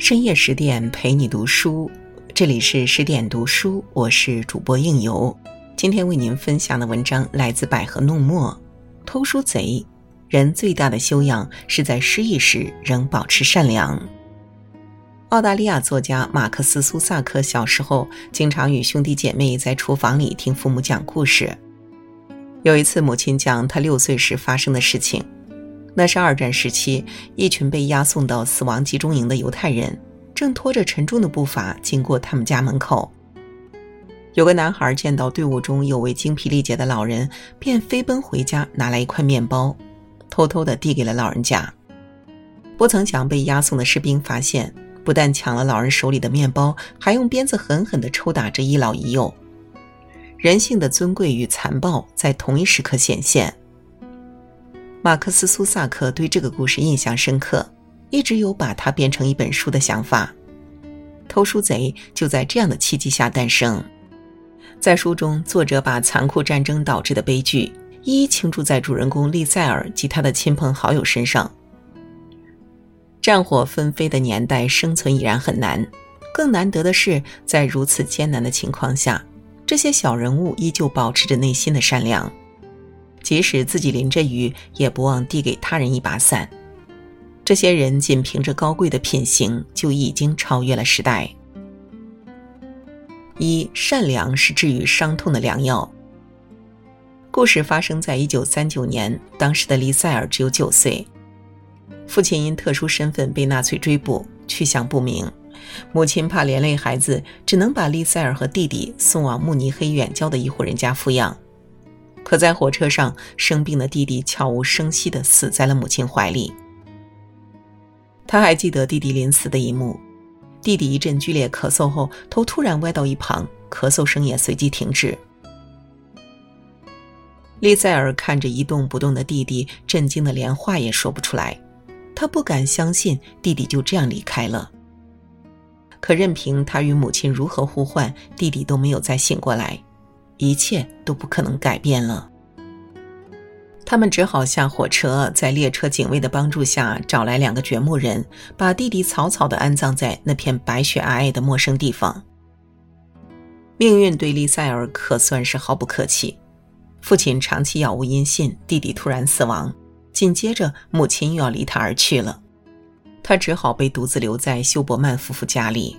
深夜十点陪你读书，这里是十点读书，我是主播应由。今天为您分享的文章来自百合弄墨。偷书贼，人最大的修养是在失意时仍保持善良。澳大利亚作家马克思·苏萨克小时候经常与兄弟姐妹在厨房里听父母讲故事。有一次，母亲讲他六岁时发生的事情。那是二战时期，一群被押送到死亡集中营的犹太人，正拖着沉重的步伐经过他们家门口。有个男孩见到队伍中有位精疲力竭的老人，便飞奔回家，拿来一块面包，偷偷地递给了老人家。不曾想被押送的士兵发现，不但抢了老人手里的面包，还用鞭子狠狠地抽打着一老一幼。人性的尊贵与残暴在同一时刻显现。马克思·苏萨克对这个故事印象深刻，一直有把它编成一本书的想法。偷书贼就在这样的契机下诞生。在书中，作者把残酷战争导致的悲剧一一倾注在主人公利塞尔及他的亲朋好友身上。战火纷飞的年代，生存已然很难，更难得的是，在如此艰难的情况下，这些小人物依旧保持着内心的善良。即使自己淋着雨，也不忘递给他人一把伞。这些人仅凭着高贵的品行，就已经超越了时代。一善良是治愈伤痛的良药。故事发生在一九三九年，当时的利塞尔只有九岁，父亲因特殊身份被纳粹追捕，去向不明。母亲怕连累孩子，只能把利塞尔和弟弟送往慕尼黑远郊的一户人家抚养。可在火车上，生病的弟弟悄无声息地死在了母亲怀里。他还记得弟弟临死的一幕：弟弟一阵剧烈咳嗽后，头突然歪到一旁，咳嗽声也随即停止。利塞尔看着一动不动的弟弟，震惊的连话也说不出来。他不敢相信弟弟就这样离开了。可任凭他与母亲如何呼唤，弟弟都没有再醒过来。一切都不可能改变了。他们只好下火车，在列车警卫的帮助下，找来两个掘墓人，把弟弟草草地安葬在那片白雪皑皑的陌生地方。命运对利塞尔可算是毫不客气。父亲长期杳无音信，弟弟突然死亡，紧接着母亲又要离他而去了，他只好被独自留在休伯曼夫妇家里。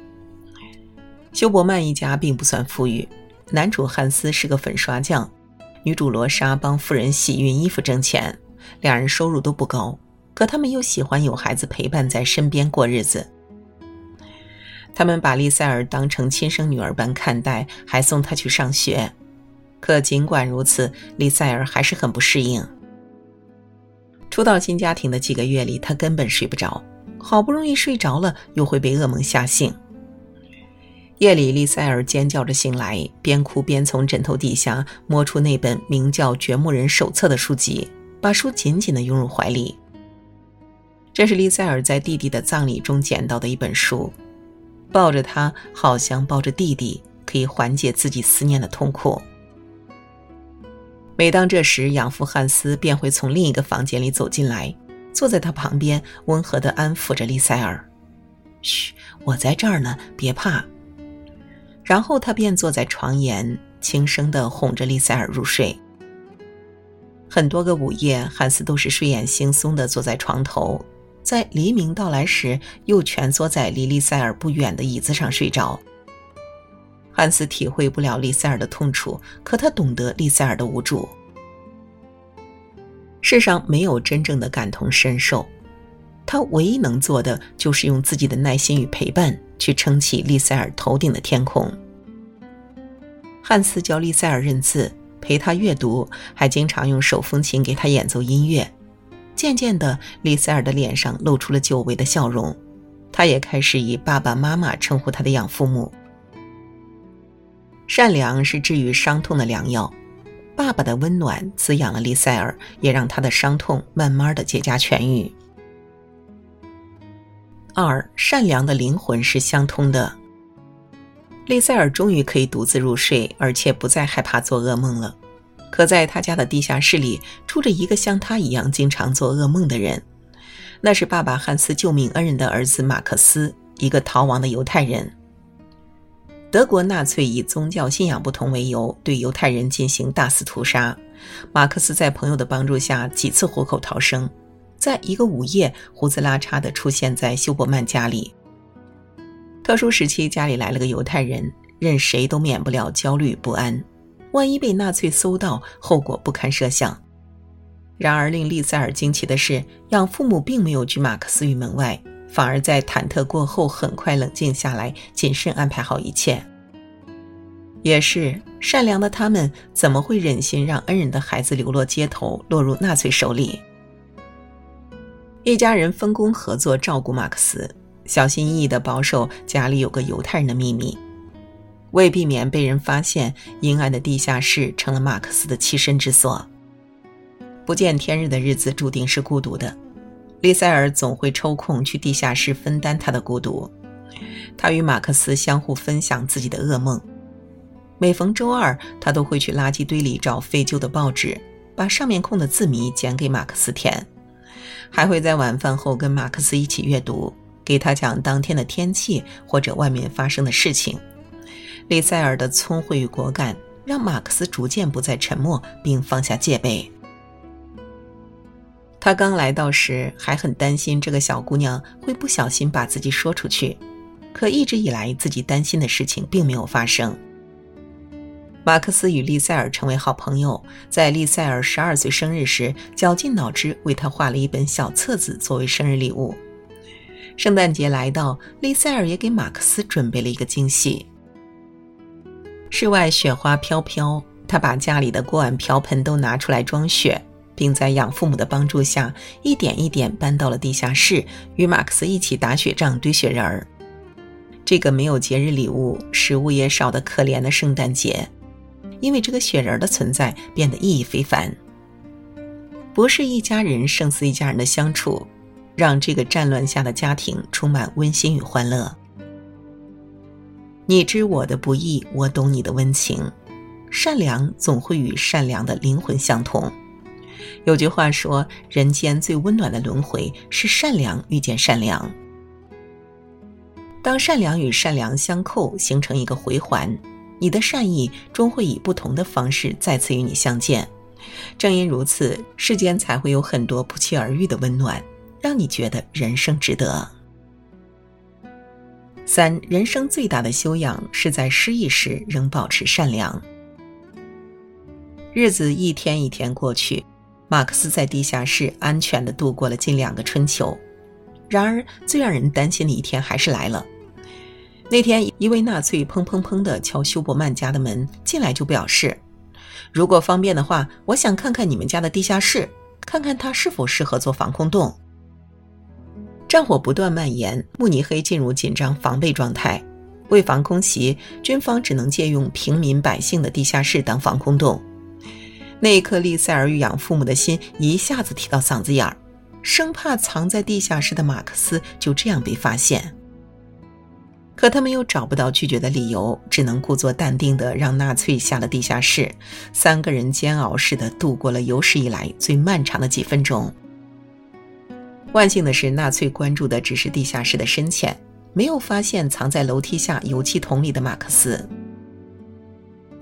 休伯曼一家并不算富裕。男主汉斯是个粉刷匠，女主罗莎帮富人洗熨衣服挣钱，两人收入都不高，可他们又喜欢有孩子陪伴在身边过日子。他们把丽塞尔当成亲生女儿般看待，还送她去上学。可尽管如此，丽塞尔还是很不适应。初到新家庭的几个月里，她根本睡不着，好不容易睡着了，又会被噩梦吓醒。夜里，丽塞尔尖叫着醒来，边哭边从枕头底下摸出那本名叫《掘墓人手册》的书籍，把书紧紧地拥入怀里。这是丽塞尔在弟弟的葬礼中捡到的一本书，抱着他，好像抱着弟弟，可以缓解自己思念的痛苦。每当这时，养父汉斯便会从另一个房间里走进来，坐在他旁边，温和地安抚着丽塞尔：“嘘，我在这儿呢，别怕。”然后他便坐在床沿，轻声地哄着丽塞尔入睡。很多个午夜，汉斯都是睡眼惺忪地坐在床头，在黎明到来时，又蜷缩在离丽塞尔不远的椅子上睡着。汉斯体会不了丽塞尔的痛楚，可他懂得丽塞尔的无助。世上没有真正的感同身受，他唯一能做的就是用自己的耐心与陪伴。去撑起利塞尔头顶的天空。汉斯教利塞尔认字，陪他阅读，还经常用手风琴给他演奏音乐。渐渐的，利塞尔的脸上露出了久违的笑容，他也开始以爸爸妈妈称呼他的养父母。善良是治愈伤痛的良药，爸爸的温暖滋养了利塞尔，也让他的伤痛慢慢的结痂痊愈。二善良的灵魂是相通的。利塞尔终于可以独自入睡，而且不再害怕做噩梦了。可在他家的地下室里住着一个像他一样经常做噩梦的人，那是爸爸汉斯救命恩人的儿子马克思，一个逃亡的犹太人。德国纳粹以宗教信仰不同为由，对犹太人进行大肆屠杀。马克思在朋友的帮助下几次活口逃生，在一个午夜，胡子拉碴的出现在休伯曼家里。特殊时期，家里来了个犹太人，任谁都免不了焦虑不安。万一被纳粹搜到，后果不堪设想。然而，令利塞尔惊奇的是，养父母并没有拒马克思于门外，反而在忐忑过后很快冷静下来，谨慎安排好一切。也是善良的他们，怎么会忍心让恩人的孩子流落街头，落入纳粹手里？一家人分工合作照顾马克思，小心翼翼地保守家里有个犹太人的秘密。为避免被人发现，阴暗的地下室成了马克思的栖身之所。不见天日的日子注定是孤独的，利塞尔总会抽空去地下室分担他的孤独。他与马克思相互分享自己的噩梦。每逢周二，他都会去垃圾堆里找废旧的报纸，把上面空的字谜剪给马克思填，还会在晚饭后跟马克思一起阅读，给他讲当天的天气或者外面发生的事情。利塞尔的聪慧与果敢，让马克思逐渐不再沉默，并放下戒备。他刚来到时还很担心这个小姑娘会不小心把自己说出去，可一直以来自己担心的事情并没有发生。马克思与利塞尔成为好朋友，在利塞尔十二岁生日时，绞尽脑汁为他画了一本小册子作为生日礼物。圣诞节来到，利塞尔也给马克思准备了一个惊喜。室外雪花飘飘，他把家里的锅碗瓢盆都拿出来装雪，并在养父母的帮助下，一点一点搬到了地下室，与马克思一起打雪仗、堆雪人儿。这个没有节日礼物、食物也少得可怜的圣诞节，因为这个雪人的存在变得意义非凡。不是一家人胜似一家人的相处，让这个战乱下的家庭充满温馨与欢乐。你知我的不易，我懂你的温情。善良总会与善良的灵魂相通。有句话说：“人间最温暖的轮回是善良遇见善良。”当善良与善良相扣，形成一个回环，你的善意终会以不同的方式再次与你相见。正因如此，世间才会有很多不期而遇的温暖，让你觉得人生值得。三人生最大的修养是在失意时仍保持善良。日子一天一天过去，马克思在地下室安全地度过了近两个春秋。然而，最让人担心的一天还是来了。那天，一位纳粹砰砰砰地敲休伯曼家的门，进来就表示：“如果方便的话，我想看看你们家的地下室，看看它是否适合做防空洞。”战火不断蔓延，慕尼黑进入紧张防备状态。为防空袭，军方只能借用平民百姓的地下室当防空洞。那一刻，利塞尔与养父母的心一下子提到嗓子眼儿，生怕藏在地下室的马克思就这样被发现。可他们又找不到拒绝的理由，只能故作淡定地让纳粹下了地下室。三个人煎熬似的度过了有史以来最漫长的几分钟。万幸的是，纳粹关注的只是地下室的深浅，没有发现藏在楼梯下油漆桶里的马克思。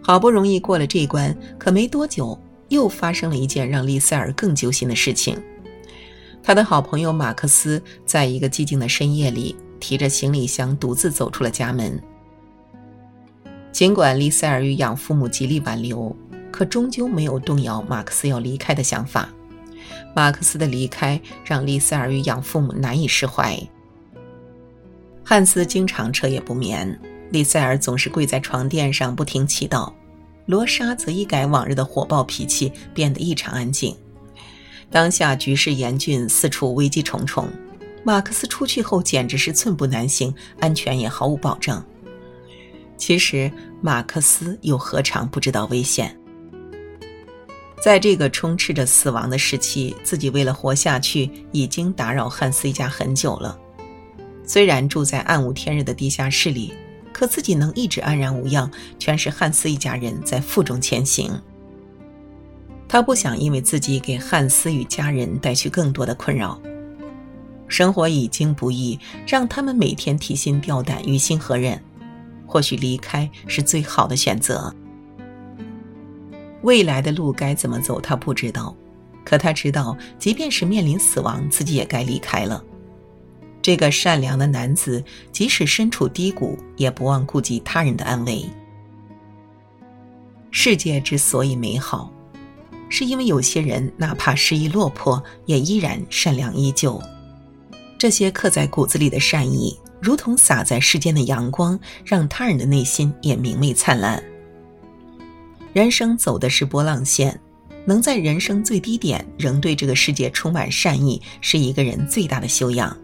好不容易过了这一关，可没多久，又发生了一件让丽塞尔更揪心的事情。他的好朋友马克思在一个寂静的深夜里，提着行李箱独自走出了家门。尽管丽塞尔与养父母极力挽留，可终究没有动摇马克思要离开的想法。马克思的离开让丽塞尔与养父母难以释怀。汉斯经常彻夜不眠，丽塞尔总是跪在床垫上不停祈祷，罗莎则一改往日的火爆脾气，变得异常安静。当下局势严峻，四处危机重重。马克思出去后简直是寸步难行，安全也毫无保证。其实马克思又何尝不知道危险？在这个充斥着死亡的时期，自己为了活下去，已经打扰汉斯一家很久了。虽然住在暗无天日的地下室里，可自己能一直安然无恙，全是汉斯一家人在负重前行。他不想因为自己给汉斯与家人带去更多的困扰。生活已经不易，让他们每天提心吊胆，于心何忍？或许离开是最好的选择。未来的路该怎么走，他不知道，可他知道，即便是面临死亡，自己也该离开了。这个善良的男子，即使身处低谷，也不忘顾及他人的安危。世界之所以美好，是因为有些人哪怕失意落魄，也依然善良依旧。这些刻在骨子里的善意，如同洒在世间的阳光，让他人的内心也明媚灿烂。人生走的是波浪线，能在人生最低点仍对这个世界充满善意，是一个人最大的修养。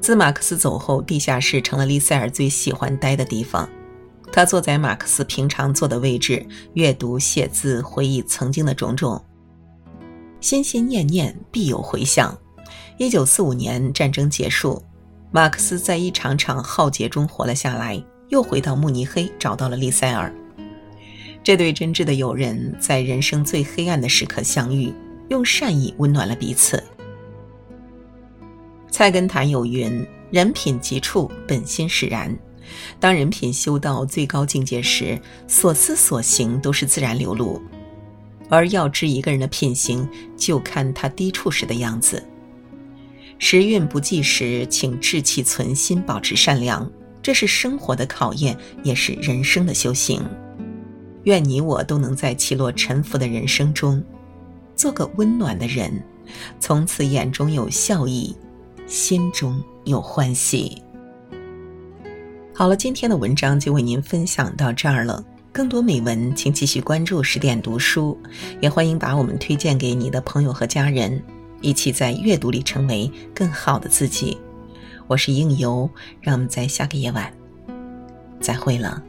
自马克思走后，地下室成了丽塞尔最喜欢待的地方。他坐在马克思平常坐的位置，阅读、写字、回忆曾经的种种。心心念念，必有回响。一九四五年战争结束，马克思在一场场浩劫中活了下来，又回到慕尼黑，找到了利塞尔。这对真挚的友人在人生最黑暗的时刻相遇，用善意温暖了彼此。菜根谭有云：“人品极处，本心使然。”当人品修到最高境界时，所思所行都是自然流露。而要知一个人的品行，就看他低处时的样子。时运不济时，请志气存心，保持善良，这是生活的考验，也是人生的修行。愿你我都能在起落沉浮的人生中，做个温暖的人，从此眼中有笑意，心中有欢喜。好了，今天的文章就为您分享到这儿了。更多美文，请继续关注十点读书，也欢迎把我们推荐给你的朋友和家人。一起在阅读里成为更好的自己。我是应由，让我们在下个夜晚再会了。